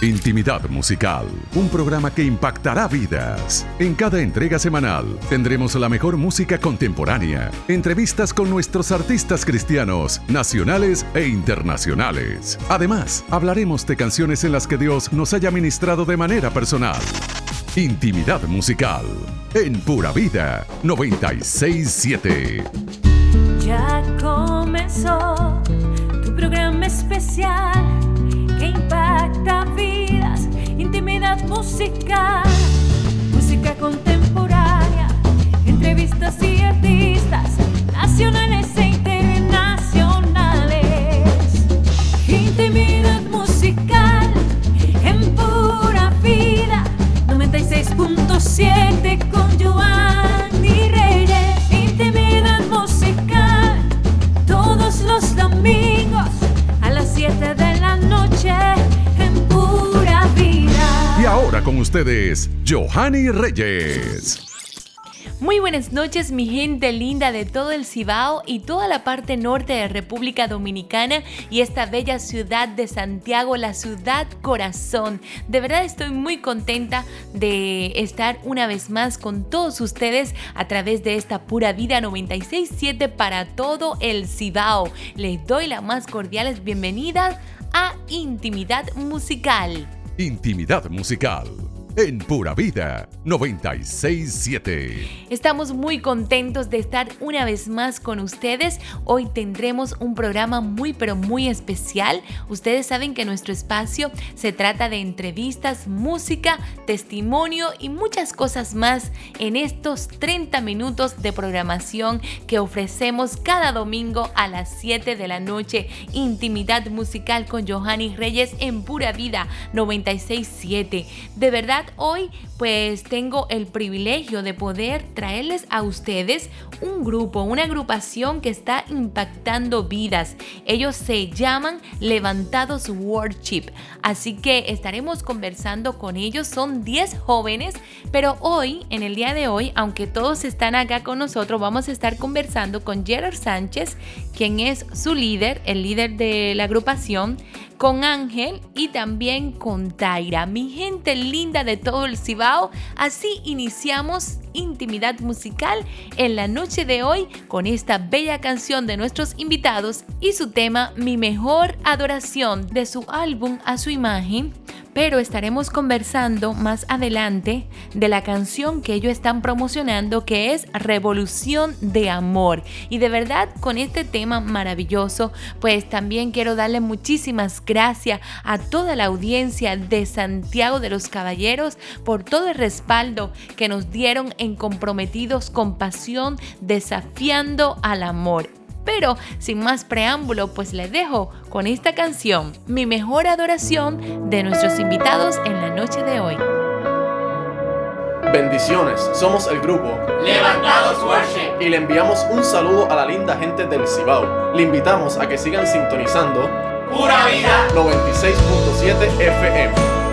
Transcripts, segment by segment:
Intimidad Musical, un programa que impactará vidas. En cada entrega semanal tendremos la mejor música contemporánea, entrevistas con nuestros artistas cristianos, nacionales e internacionales. Además, hablaremos de canciones en las que Dios nos haya ministrado de manera personal. Intimidad Musical, en Pura Vida 967. Ya comenzó tu programa especial impacta vidas, intimidad musical, música contemporánea, entrevistas y artistas nacionales e internacionales. Con ustedes, Johanny Reyes. Muy buenas noches mi gente linda de todo el Cibao y toda la parte norte de República Dominicana y esta bella ciudad de Santiago, la ciudad corazón. De verdad estoy muy contenta de estar una vez más con todos ustedes a través de esta pura vida 967 para todo el Cibao. Les doy la más cordiales bienvenidas a Intimidad Musical. Intimidad Musical, en Pura Vida 967. Estamos muy contentos de estar una vez más con ustedes. Hoy tendremos un programa muy pero muy especial. Ustedes saben que nuestro espacio se trata de entrevistas, música, testimonio y muchas cosas más en estos 30 minutos de programación que ofrecemos cada domingo a las 7 de la noche. Intimidad musical con Johanny Reyes en Pura Vida 967. De verdad, hoy pues tengo el privilegio de poder traerles a ustedes un grupo, una agrupación que está impactando vidas. Ellos se llaman Levantados Worship. Así que estaremos conversando con ellos. Son 10 jóvenes, pero hoy, en el día de hoy, aunque todos están acá con nosotros, vamos a estar conversando con Gerard Sánchez, quien es su líder, el líder de la agrupación con Ángel y también con Taira, mi gente linda de todo el Cibao. Así iniciamos intimidad musical en la noche de hoy con esta bella canción de nuestros invitados y su tema Mi mejor adoración de su álbum A su imagen pero estaremos conversando más adelante de la canción que ellos están promocionando que es Revolución de Amor. Y de verdad con este tema maravilloso, pues también quiero darle muchísimas gracias a toda la audiencia de Santiago de los Caballeros por todo el respaldo que nos dieron en comprometidos con pasión, desafiando al amor. Pero sin más preámbulo, pues les dejo con esta canción, mi mejor adoración de nuestros invitados en la noche de hoy. Bendiciones, somos el grupo Levantados Worship y le enviamos un saludo a la linda gente del Cibao. Le invitamos a que sigan sintonizando Pura Vida 96.7 FM.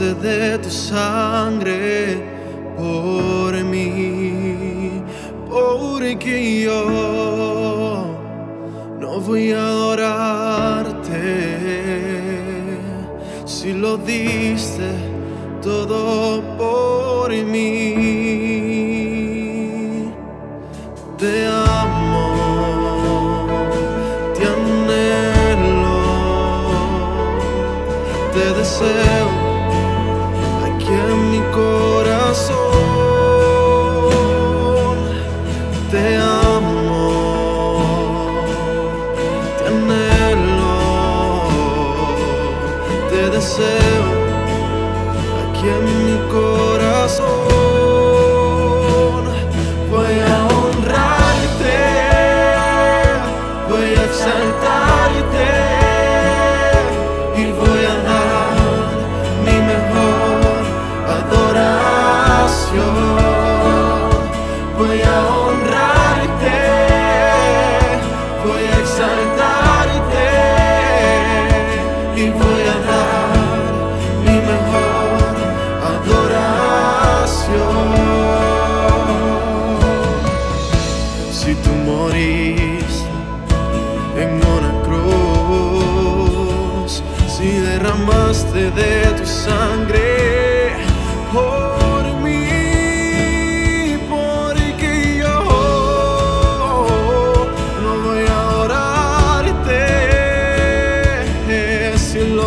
De tu sangre aquí en mi corazón.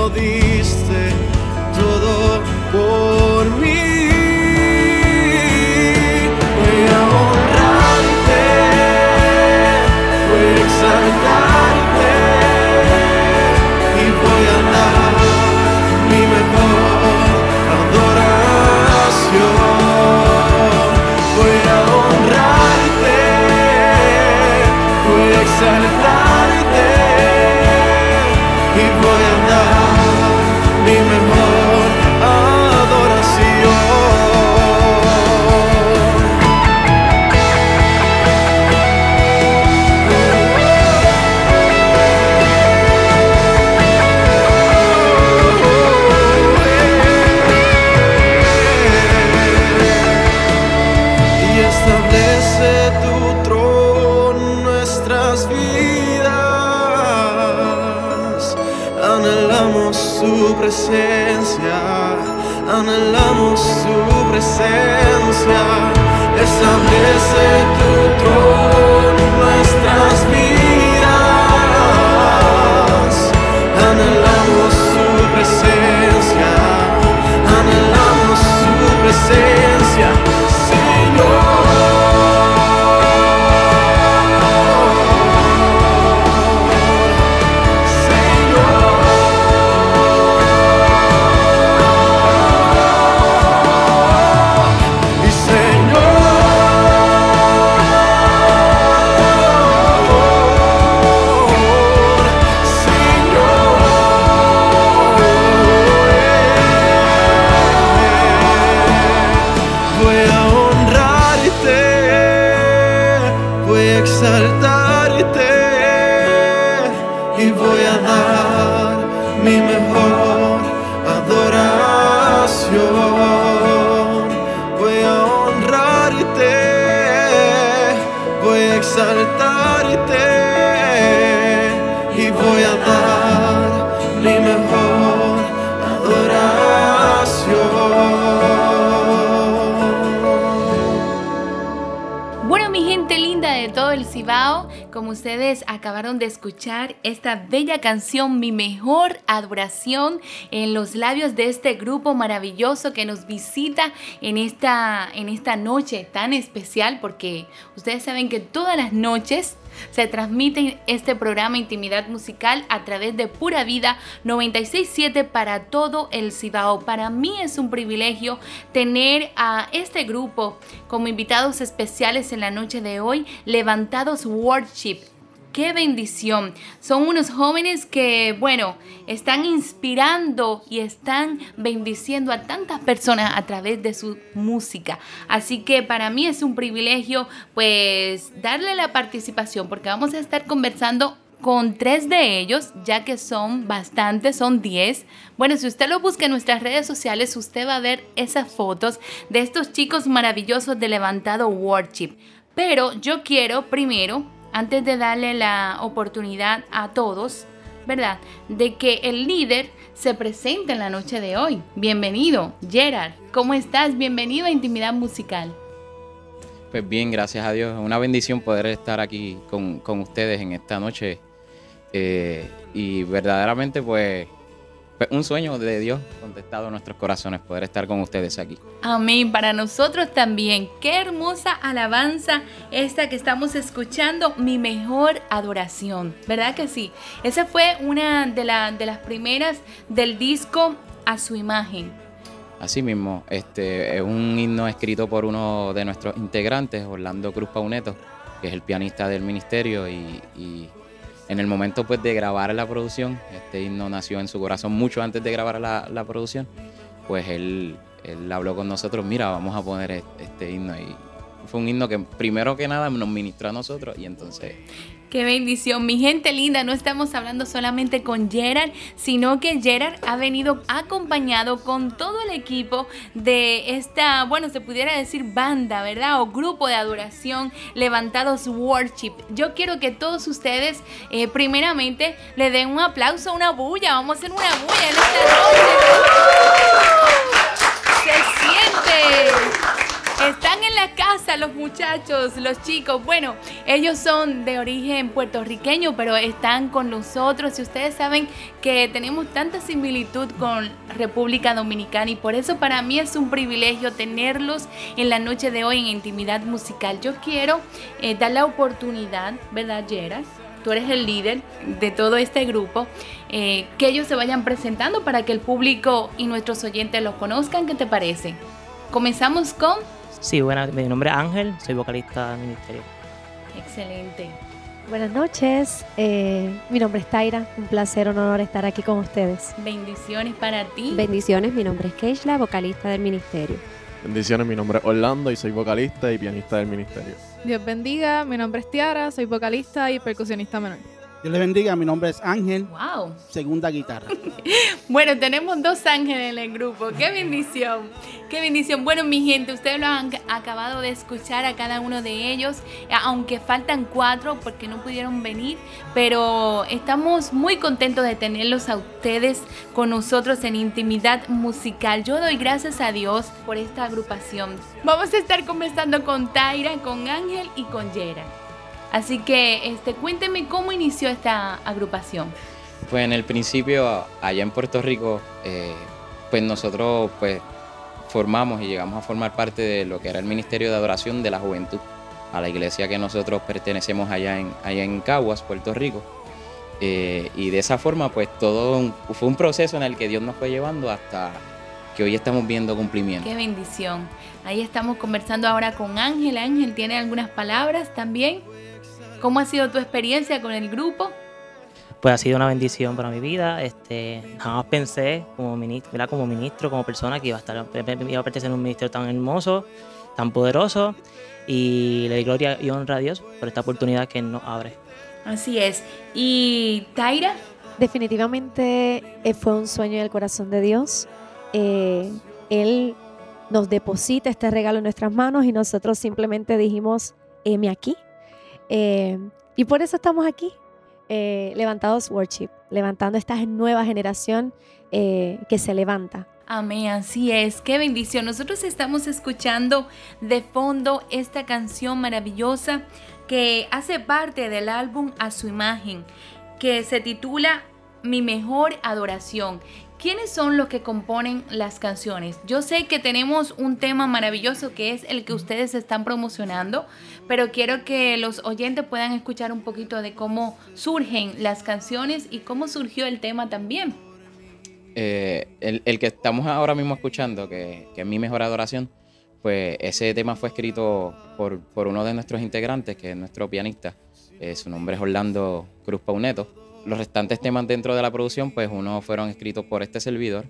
Lo diste todo por presencia, anhelamos su presencia. Establece tu trono en nuestras vidas. Anhelamos su presencia, anhelamos su presencia, ustedes acabaron de escuchar esta bella canción, Mi mejor adoración, en los labios de este grupo maravilloso que nos visita en esta, en esta noche tan especial, porque ustedes saben que todas las noches se transmite este programa Intimidad Musical a través de Pura Vida 967 para todo el Cibao. Para mí es un privilegio tener a este grupo como invitados especiales en la noche de hoy, Levantados Worship. ¡Qué bendición! Son unos jóvenes que, bueno, están inspirando y están bendiciendo a tantas personas a través de su música. Así que para mí es un privilegio, pues, darle la participación porque vamos a estar conversando con tres de ellos, ya que son bastantes, son 10. Bueno, si usted lo busca en nuestras redes sociales, usted va a ver esas fotos de estos chicos maravillosos de Levantado Worship. Pero yo quiero primero antes de darle la oportunidad a todos, ¿verdad? De que el líder se presente en la noche de hoy. Bienvenido, Gerard. ¿Cómo estás? Bienvenido a Intimidad Musical. Pues bien, gracias a Dios. Una bendición poder estar aquí con, con ustedes en esta noche. Eh, y verdaderamente, pues, un sueño de Dios contestado en nuestros corazones, poder estar con ustedes aquí. Amén. Para nosotros también. Qué hermosa alabanza esta que estamos escuchando. Mi mejor adoración. ¿Verdad que sí? Esa fue una de, la- de las primeras del disco A su imagen. Así mismo, este es un himno escrito por uno de nuestros integrantes, Orlando Cruz Pauneto, que es el pianista del ministerio y, y en el momento pues de grabar la producción, este himno nació en su corazón mucho antes de grabar la, la producción, pues él, él habló con nosotros, mira, vamos a poner e- este himno y fue un himno que primero que nada nos ministró a nosotros y entonces Qué bendición, mi gente linda. No estamos hablando solamente con Gerard, sino que Gerard ha venido acompañado con todo el equipo de esta, bueno, se pudiera decir banda, ¿verdad? O grupo de adoración Levantados Worship. Yo quiero que todos ustedes, eh, primeramente, le den un aplauso, una bulla. Vamos a hacer una bulla en esta noche. Se siente. Están en la casa los muchachos, los chicos. Bueno, ellos son de origen puertorriqueño, pero están con nosotros. Y ustedes saben que tenemos tanta similitud con República Dominicana y por eso para mí es un privilegio tenerlos en la noche de hoy en Intimidad Musical. Yo quiero eh, dar la oportunidad, ¿verdad, Geras? Tú eres el líder de todo este grupo, eh, que ellos se vayan presentando para que el público y nuestros oyentes los conozcan. ¿Qué te parece? Comenzamos con Sí, bueno, mi nombre es Ángel, soy vocalista del ministerio. Excelente. Buenas noches, eh, mi nombre es Taira, un placer, un honor estar aquí con ustedes. Bendiciones para ti. Bendiciones, mi nombre es Keishla, vocalista del ministerio. Bendiciones, mi nombre es Orlando y soy vocalista y pianista del ministerio. Dios bendiga, mi nombre es Tiara, soy vocalista y percusionista menor. Dios les bendiga, mi nombre es Ángel. Wow. Segunda guitarra. bueno, tenemos dos ángeles en el grupo. ¡Qué bendición! ¡Qué bendición! Bueno, mi gente, ustedes lo han acabado de escuchar a cada uno de ellos, aunque faltan cuatro porque no pudieron venir, pero estamos muy contentos de tenerlos a ustedes con nosotros en intimidad musical. Yo doy gracias a Dios por esta agrupación. Vamos a estar conversando con Taira, con Ángel y con Yera. Así que este, cuénteme cómo inició esta agrupación. Pues en el principio, allá en Puerto Rico, eh, pues nosotros pues formamos y llegamos a formar parte de lo que era el Ministerio de Adoración de la Juventud, a la iglesia que nosotros pertenecemos allá en, allá en Caguas, Puerto Rico. Eh, y de esa forma, pues todo fue un proceso en el que Dios nos fue llevando hasta que hoy estamos viendo cumplimiento. Qué bendición. Ahí estamos conversando ahora con Ángel. Ángel tiene algunas palabras también. ¿Cómo ha sido tu experiencia con el grupo? Pues ha sido una bendición para mi vida. Este, jamás pensé como ministro, como ministro, como persona que iba a estar, iba a pertenecer a un ministerio tan hermoso, tan poderoso. Y le doy gloria y honra a Dios por esta oportunidad que nos abre. Así es. ¿Y Taira? Definitivamente eh, fue un sueño del corazón de Dios. Eh, él nos deposita este regalo en nuestras manos y nosotros simplemente dijimos, heme aquí, eh, y por eso estamos aquí, eh, levantados worship, levantando esta nueva generación eh, que se levanta. Amén, así es, qué bendición. Nosotros estamos escuchando de fondo esta canción maravillosa que hace parte del álbum A su imagen, que se titula Mi mejor adoración. ¿Quiénes son los que componen las canciones? Yo sé que tenemos un tema maravilloso que es el que ustedes están promocionando, pero quiero que los oyentes puedan escuchar un poquito de cómo surgen las canciones y cómo surgió el tema también. Eh, el, que estamos ahora mismo escuchando, que, es mi mejor adoración, pues ese tema fue escrito por, uno de nuestros integrantes, que es nuestro pianista. Eh, su nombre es Orlando Cruz Pauneto los restantes temas dentro de la producción, pues unos fueron escritos por este servidor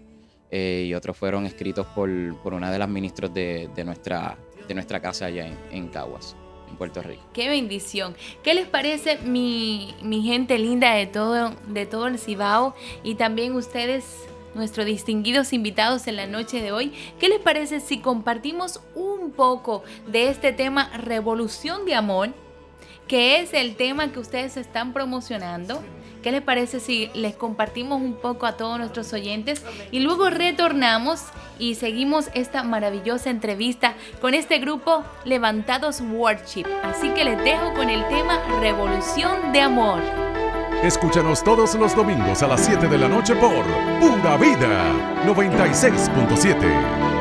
eh, y otros fueron escritos por, por, una de las ministros de, nuestra, de nuestra casa allá en, Caguas. En Puerto Rico. Qué bendición. ¿Qué les parece mi, mi gente linda de todo, de todo el Cibao y también ustedes nuestros distinguidos invitados en la noche de hoy. ¿Qué les parece si compartimos un poco de este tema Revolución de Amor, que es el tema que ustedes están promocionando? ¿Qué les parece si les compartimos un poco a todos nuestros oyentes y luego retornamos y seguimos esta maravillosa entrevista con este grupo Levantados Worship? Así que les dejo con el tema Revolución de Amor. Escúchanos todos los domingos a las 7 de la noche por Pura Vida 96.7.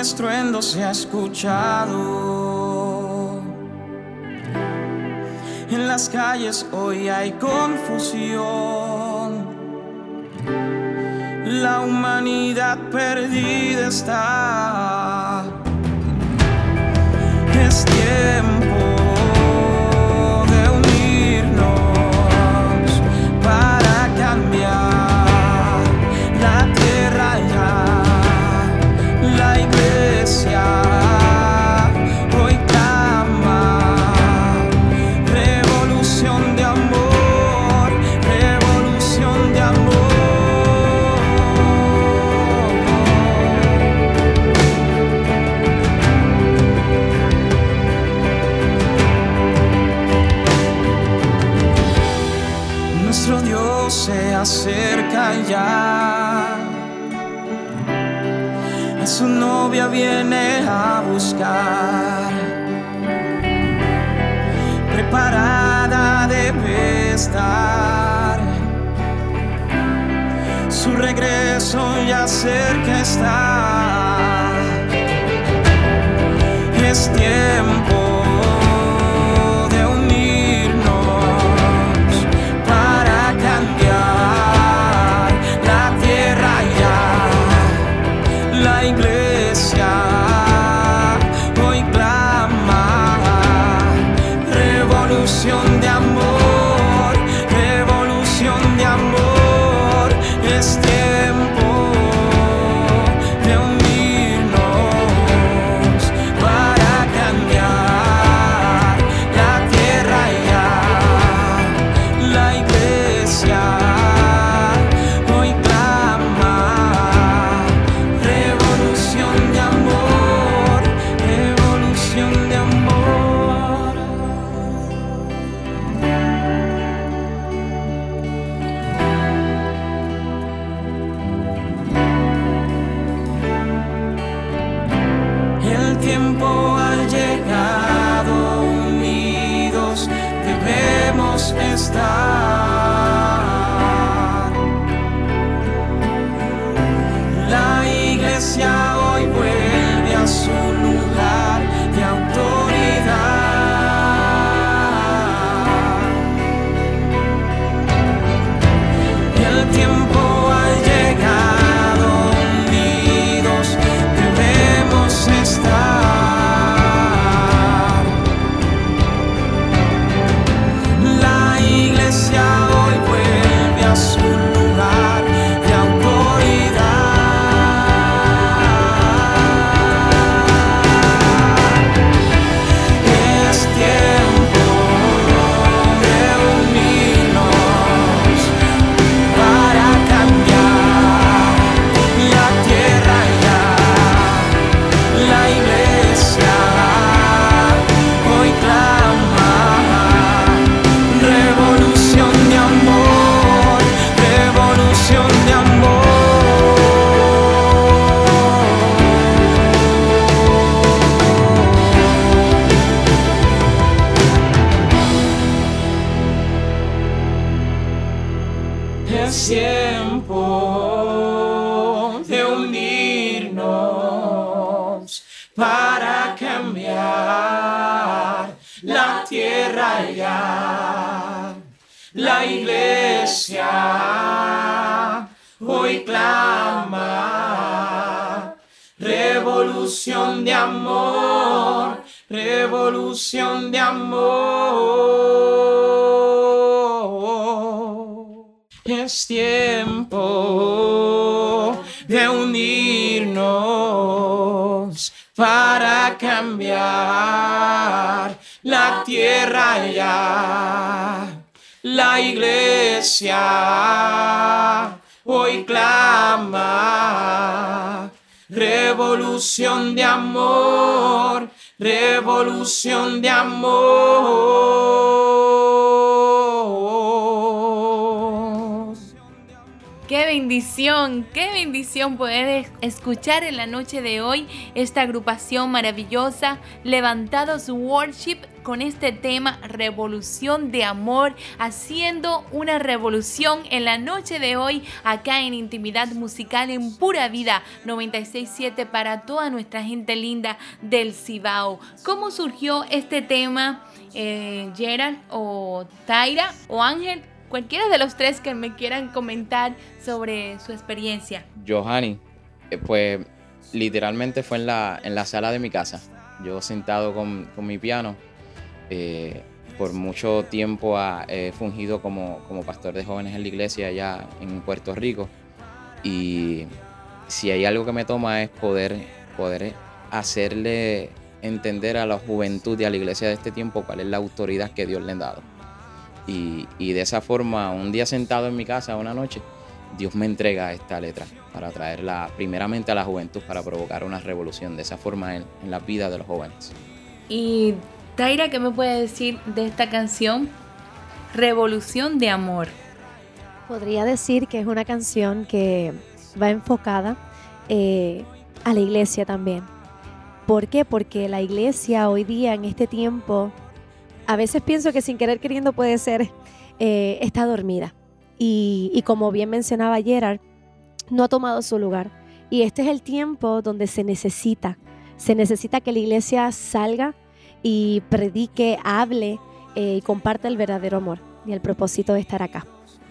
estruendo se ha escuchado. En las calles hoy hay confusión. La humanidad perdida está. Su novia viene a buscar. Preparada debe estar. Su regreso ya cerca está. La tierra ya. La iglesia hoy clama revolución de amor, revolución de amor. Es tiempo de unirnos para cambiar la tierra ya. La iglesia hoy clama revolución de amor, revolución de amor. Bendición, qué bendición poder escuchar en la noche de hoy esta agrupación maravillosa, Levantados Worship, con este tema Revolución de Amor, haciendo una revolución en la noche de hoy acá en Intimidad Musical en Pura Vida 967 para toda nuestra gente linda del Cibao. ¿Cómo surgió este tema, eh, Gerard o Taira o Ángel? Cualquiera de los tres que me quieran comentar sobre su experiencia. Johanny, eh, pues literalmente fue en la, en la sala de mi casa. Yo sentado con, con mi piano. eh, por mucho tiempo he fungido como, como pastor de jóvenes en la iglesia allá en Puerto Rico. Y si hay algo que me toma es poder, poder hacerle entender a la juventud y a la iglesia de este tiempo cuál es la autoridad que Dios le ha dado. Y, y de esa forma, un día sentado en mi casa, una noche, Dios me entrega esta letra para traerla primeramente a la juventud, para provocar una revolución de esa forma en, en la vida de los jóvenes. Y Taira, ¿qué me puede decir de esta canción? Revolución de amor. Podría decir que es una canción que va enfocada eh, a la iglesia también. ¿Por qué? Porque la iglesia hoy día, en este tiempo, a veces pienso que sin querer queriendo puede ser, eh, está dormida. Y, como bien mencionaba Gerard, no ha tomado su lugar. Y este es el tiempo donde se necesita, se necesita que la iglesia salga y predique, hable eh, y comparte el verdadero amor y el propósito de estar acá.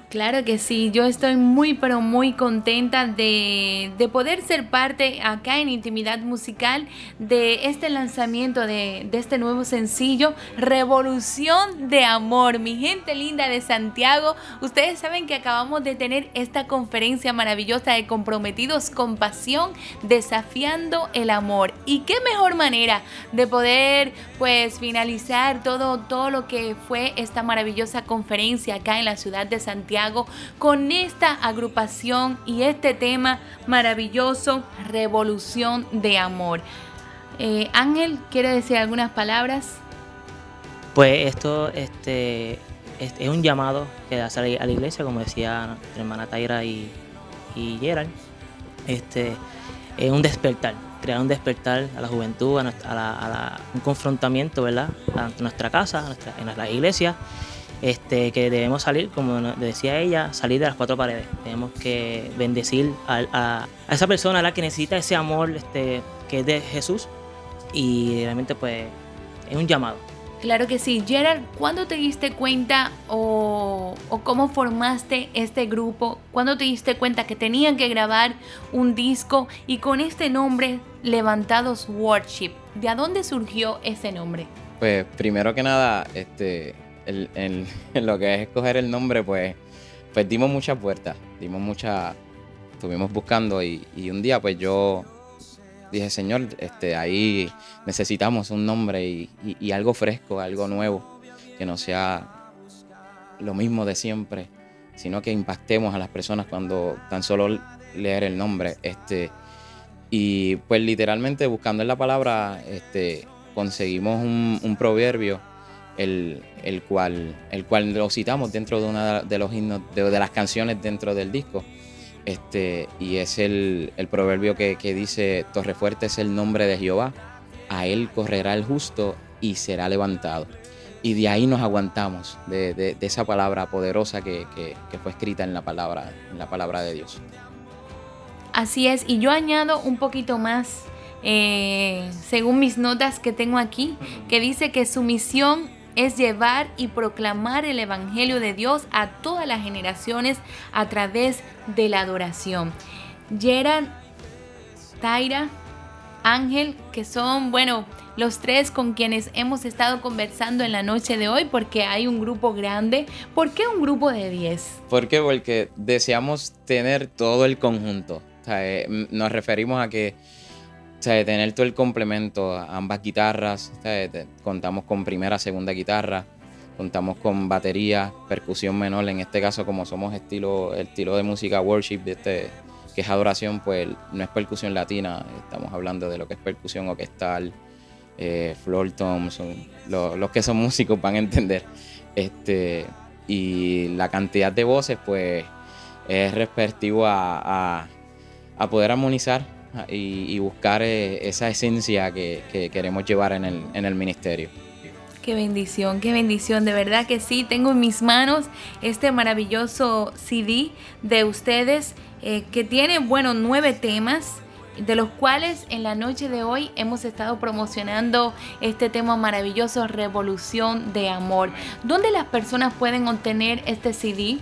Claro que sí, yo estoy muy pero muy contenta de, de, poder ser parte acá en Intimidad Musical de este lanzamiento de, de, este nuevo sencillo, Revolución de Amor. Mi gente linda de Santiago, ustedes saben que acabamos de tener esta conferencia maravillosa de comprometidos con pasión, desafiando el amor. Y qué mejor manera de poder pues finalizar todo, todo lo que fue esta maravillosa conferencia acá en la ciudad de Santiago con esta agrupación y este tema maravilloso, Revolución de Amor. Eh, Ángel, ¿quiere decir algunas palabras? Pues esto este, es, un llamado que hace a la iglesia, como decía nuestra hermana Taira y, y Gerald. Este, es un despertar, crear un despertar a la juventud, a, la, un confrontamiento, ¿verdad? A nuestra casa, a nuestra, en la iglesia este, que debemos salir, como decía ella, salir de las cuatro paredes. Tenemos que bendecir a, esa persona la que necesita ese amor este, que es de Jesús y realmente pues es un llamado. Claro que sí. Gerard, ¿cuándo te diste cuenta o, o, cómo formaste este grupo? ¿Cuándo te diste cuenta que tenían que grabar un disco y con este nombre, Levantados Worship? ¿De dónde surgió ese nombre? Pues primero que nada, este, en lo que es escoger el nombre, pues, pues dimos muchas vueltas, dimos muchas, estuvimos buscando y, un día pues yo dije, Señor, este, ahí necesitamos un nombre y, algo fresco, algo nuevo, que no sea lo mismo de siempre, sino que impactemos a las personas cuando tan solo leer el nombre. Este, y pues literalmente buscando en la palabra, este, conseguimos un proverbio el, cual, el cual lo citamos dentro de una de los himnos, de, las canciones dentro del disco. Este, y es el, proverbio que, dice, Torrefuerte es el nombre de Jehová, a él correrá el justo y será levantado. Y de ahí nos aguantamos, de, esa palabra poderosa que, fue escrita en la palabra, en la palabra de Dios. Así es, y yo añado un poquito más, eh, según mis notas que tengo aquí, que dice que su misión es llevar y proclamar el Evangelio de Dios a todas las generaciones a través de la adoración. Gerard, Taira, Ángel, que son, bueno, los tres con quienes hemos estado conversando en la noche de hoy, porque hay un grupo grande. ¿Por qué un grupo de 10? ¿Por qué? Porque deseamos tener todo el conjunto. Eh, nos referimos a que sea, tener todo el complemento, ambas guitarras, contamos con primera, segunda guitarra, contamos con batería, percusión menor, en este caso como somos estilo, estilo de música worship, este, que es adoración, pues no es percusión latina, estamos hablando de lo que es percusión orquestal, eh, floor toms, los que son músicos van a entender. Este, y la cantidad de voces, pues es respectivo a, a poder armonizar y, buscar eh, esa esencia que, queremos llevar en el, en el ministerio. Qué bendición, qué bendición, de verdad que sí, tengo en mis manos este maravilloso CD de ustedes eh, que tiene, bueno, nueve temas de los cuales en la noche de hoy hemos estado promocionando este tema maravilloso, Revolución de Amor. ¿Dónde las personas pueden obtener este CD?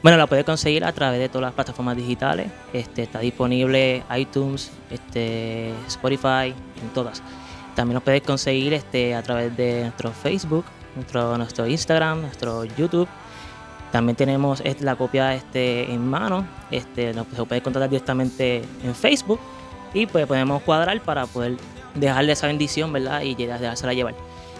Bueno, la puedes conseguir a través de todas las plataformas digitales. Este, está disponible iTunes, este, Spotify, en todas. También lo puedes conseguir este, a través de nuestro Facebook, nuestro, Instagram, nuestro YouTube. También tenemos la copia este, en mano. Este, lo, puedes contactar directamente en Facebook y pues podemos cuadrar para poder dejarle esa bendición, ¿verdad? Y dejársela llevar.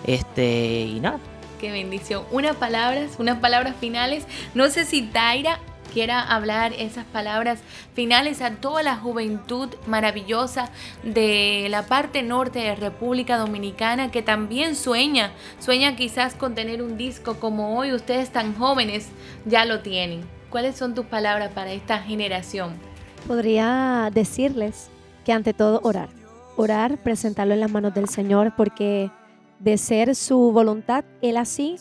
Este, y nada, Qué bendición. Unas palabras, unas palabras finales. No sé si Taira quiera hablar esas palabras finales a toda la juventud maravillosa de la parte norte de República Dominicana que también sueña, sueña quizás con tener un disco como hoy ustedes tan jóvenes ya lo tienen. ¿cuáles son tus palabras para esta generación? Podría decirles que ante todo orar. Orar, presentarlo en las manos del Señor, porque de ser su voluntad, Él así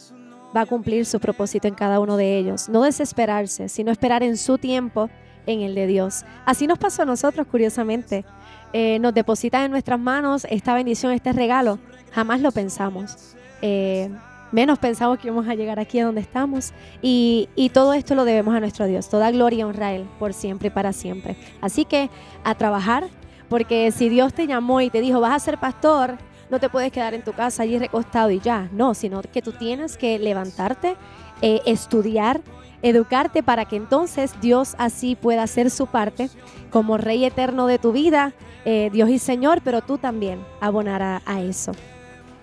va a cumplir su propósito en cada uno de ellos. No desesperarse, sino esperar en su tiempo en el de Dios. Así nos pasó a nosotros, curiosamente. Eh, nos depositan en nuestras manos esta bendición, este regalo. Jamás lo pensamos. Eh, menos pensamos que íbamos a llegar aquí a donde estamos. Y, y, todo esto lo debemos a nuestro Dios. Toda gloria y honra a Él por siempre y para siempre. Así que a trabajar, porque si Dios te llamó y te dijo, vas a ser pastor, no te puedes quedar en tu casa allí recostado y ya. No, sino que tú tienes que levantarte, eh, estudiar, educarte para que entonces Dios así pueda hacer su parte como Rey eterno de tu vida, eh, Dios y Señor, pero tú también abonarás a eso.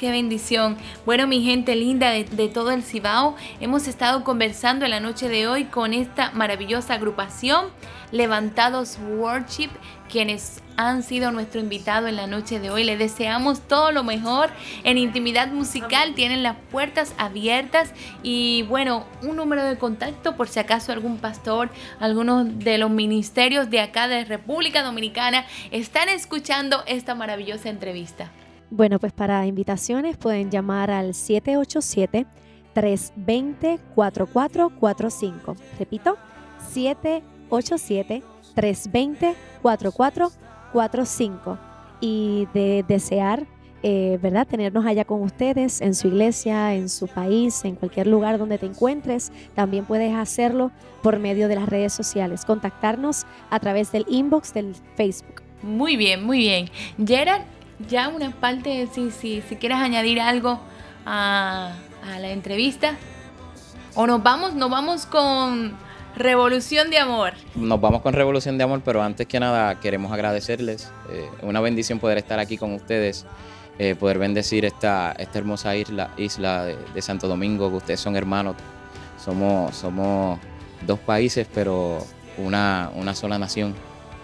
Qué bendición. Bueno, mi gente linda de, de, todo el Cibao, hemos estado conversando en la noche de hoy con esta maravillosa agrupación, Levantados Worship, quienes han sido nuestro invitado en la noche de hoy. Les deseamos todo lo mejor en intimidad musical. Tienen las puertas abiertas y bueno, un número de contacto por si acaso algún pastor, algunos de los ministerios de acá de República Dominicana están escuchando esta maravillosa entrevista. Bueno, pues para invitaciones pueden llamar al 787 320 4445. Repito, 787 320 4445 y de desear, eh, ¿verdad? Tenernos allá con ustedes en su iglesia, en su país, en cualquier lugar donde te encuentres. También puedes hacerlo por medio de las redes sociales. Contactarnos a través del inbox del Facebook. Muy bien, muy bien. Gerard, ya una parte, si, si, si quieres añadir algo a, la entrevista. O nos vamos, nos vamos con Revolución de Amor. Nos vamos con Revolución de Amor, pero antes que nada queremos agradecerles. Eh, una bendición poder estar aquí con ustedes, eh, poder bendecir esta, esta hermosa isla, isla de, de, Santo Domingo, que ustedes son hermanos. Somos, somos dos países, pero una, una sola nación.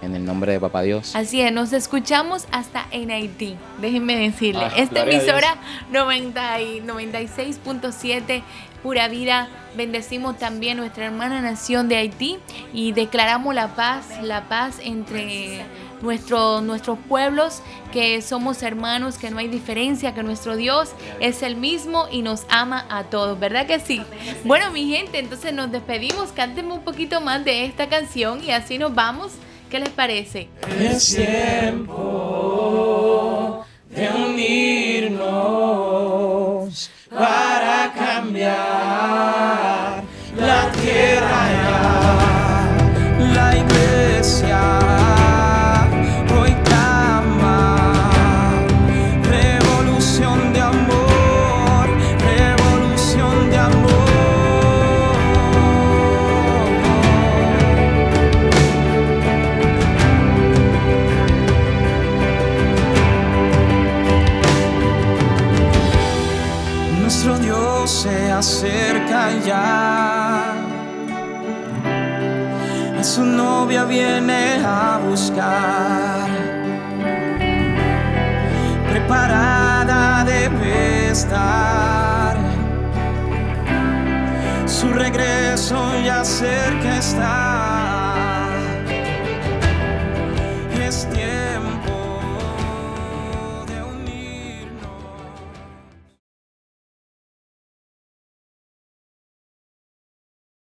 En el nombre de Papá Dios. Así es, nos escuchamos hasta en Haití. Déjenme decirle. Ah, Esta emisora 96.7 Pura Vida. Bendecimos también nuestra hermana nación de Haití y declaramos la paz, la paz entre nuestro, nuestros pueblos, que somos hermanos, que no hay diferencia, que nuestro Dios es el mismo y nos ama a todos, ¿verdad que sí? Bueno, mi gente, entonces nos despedimos, cánteme un poquito más de esta canción y así nos vamos. ¿Qué les parece? Es tiempo de unirnos para cambiar